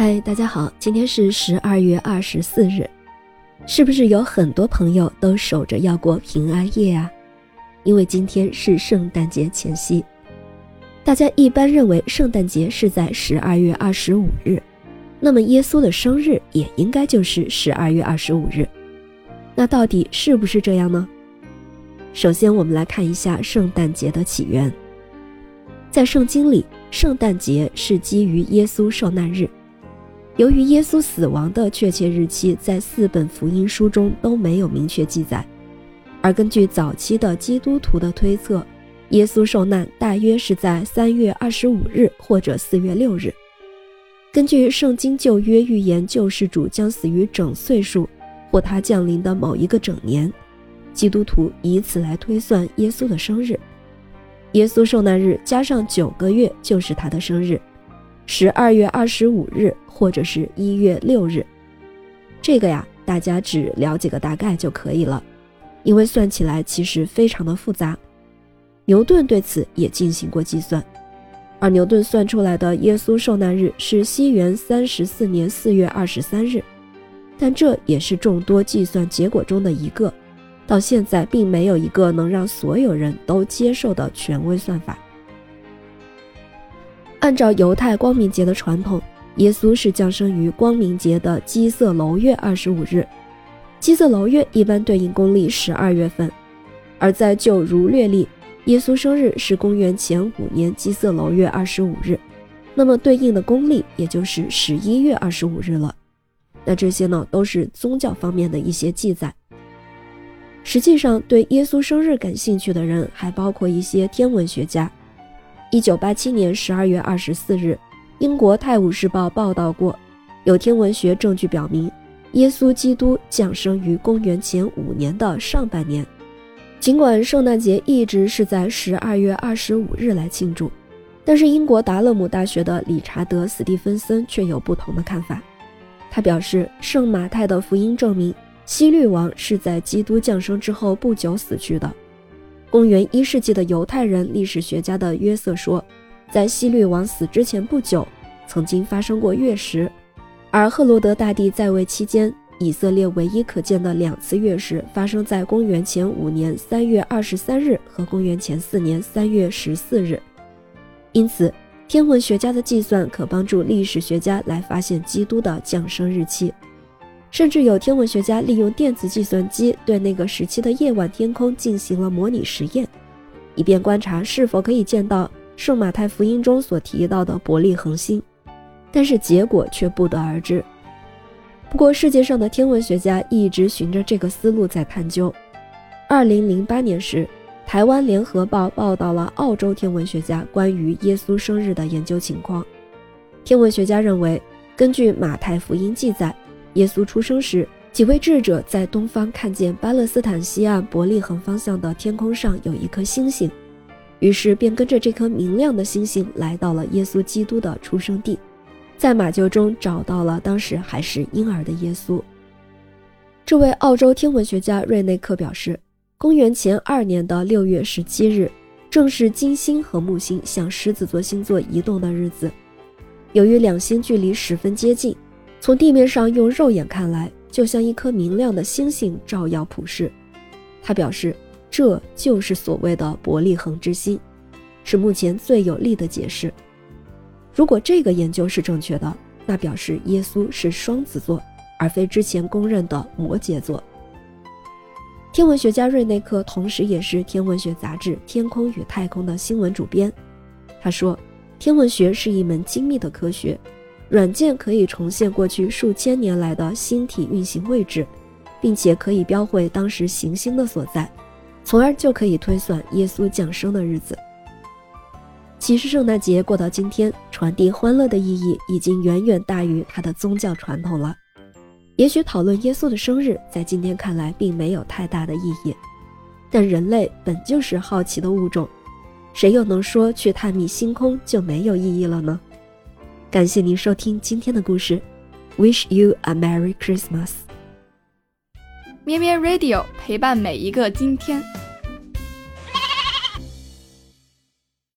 嗨，大家好，今天是十二月二十四日，是不是有很多朋友都守着要过平安夜啊？因为今天是圣诞节前夕，大家一般认为圣诞节是在十二月二十五日，那么耶稣的生日也应该就是十二月二十五日。那到底是不是这样呢？首先，我们来看一下圣诞节的起源。在圣经里，圣诞节是基于耶稣受难日。由于耶稣死亡的确切日期在四本福音书中都没有明确记载，而根据早期的基督徒的推测，耶稣受难大约是在三月二十五日或者四月六日。根据圣经旧约预言救世主将死于整岁数或他降临的某一个整年，基督徒以此来推算耶稣的生日。耶稣受难日加上九个月就是他的生日。十二月二十五日，或者是一月六日，这个呀，大家只了解个大概就可以了，因为算起来其实非常的复杂。牛顿对此也进行过计算，而牛顿算出来的耶稣受难日是西元三十四年四月二十三日，但这也是众多计算结果中的一个，到现在并没有一个能让所有人都接受的权威算法。按照犹太光明节的传统，耶稣是降生于光明节的基色楼月二十五日。基色楼月一般对应公历十二月份，而在旧儒略历，耶稣生日是公元前五年基色楼月二十五日，那么对应的公历也就是十一月二十五日了。那这些呢，都是宗教方面的一些记载。实际上，对耶稣生日感兴趣的人还包括一些天文学家。一九八七年十二月二十四日，英国《泰晤士报》报道过，有天文学证据表明，耶稣基督降生于公元前五年的上半年。尽管圣诞节一直是在十二月二十五日来庆祝，但是英国达勒姆大学的理查德·斯蒂芬森却有不同的看法。他表示，圣马太的福音证明，希律王是在基督降生之后不久死去的。公元一世纪的犹太人历史学家的约瑟说，在希律王死之前不久，曾经发生过月食，而赫罗德大帝在位期间，以色列唯一可见的两次月食发生在公元前五年三月二十三日和公元前四年三月十四日。因此，天文学家的计算可帮助历史学家来发现基督的降生日期。甚至有天文学家利用电子计算机对那个时期的夜晚天空进行了模拟实验，以便观察是否可以见到圣马太福音中所提到的伯利恒星，但是结果却不得而知。不过，世界上的天文学家一直循着这个思路在探究。二零零八年时，台湾联合报报道了澳洲天文学家关于耶稣生日的研究情况。天文学家认为，根据马太福音记载。耶稣出生时，几位智者在东方看见巴勒斯坦西岸伯利恒方向的天空上有一颗星星，于是便跟着这颗明亮的星星来到了耶稣基督的出生地，在马厩中找到了当时还是婴儿的耶稣。这位澳洲天文学家瑞内克表示，公元前二年的六月十七日，正是金星和木星向狮子座星座移动的日子。由于两星距离十分接近。从地面上用肉眼看来，就像一颗明亮的星星照耀普世。他表示，这就是所谓的伯利恒之星，是目前最有力的解释。如果这个研究是正确的，那表示耶稣是双子座，而非之前公认的摩羯座。天文学家瑞内克同时也是天文学杂志《天空与太空》的新闻主编。他说：“天文学是一门精密的科学。”软件可以重现过去数千年来的星体运行位置，并且可以标绘当时行星的所在，从而就可以推算耶稣降生的日子。其实，圣诞节过到今天，传递欢乐的意义已经远远大于它的宗教传统了。也许讨论耶稣的生日，在今天看来并没有太大的意义，但人类本就是好奇的物种，谁又能说去探秘星空就没有意义了呢？感谢您收听今天的故事，Wish you a Merry Christmas。咩咩 Radio 陪伴每一个今天。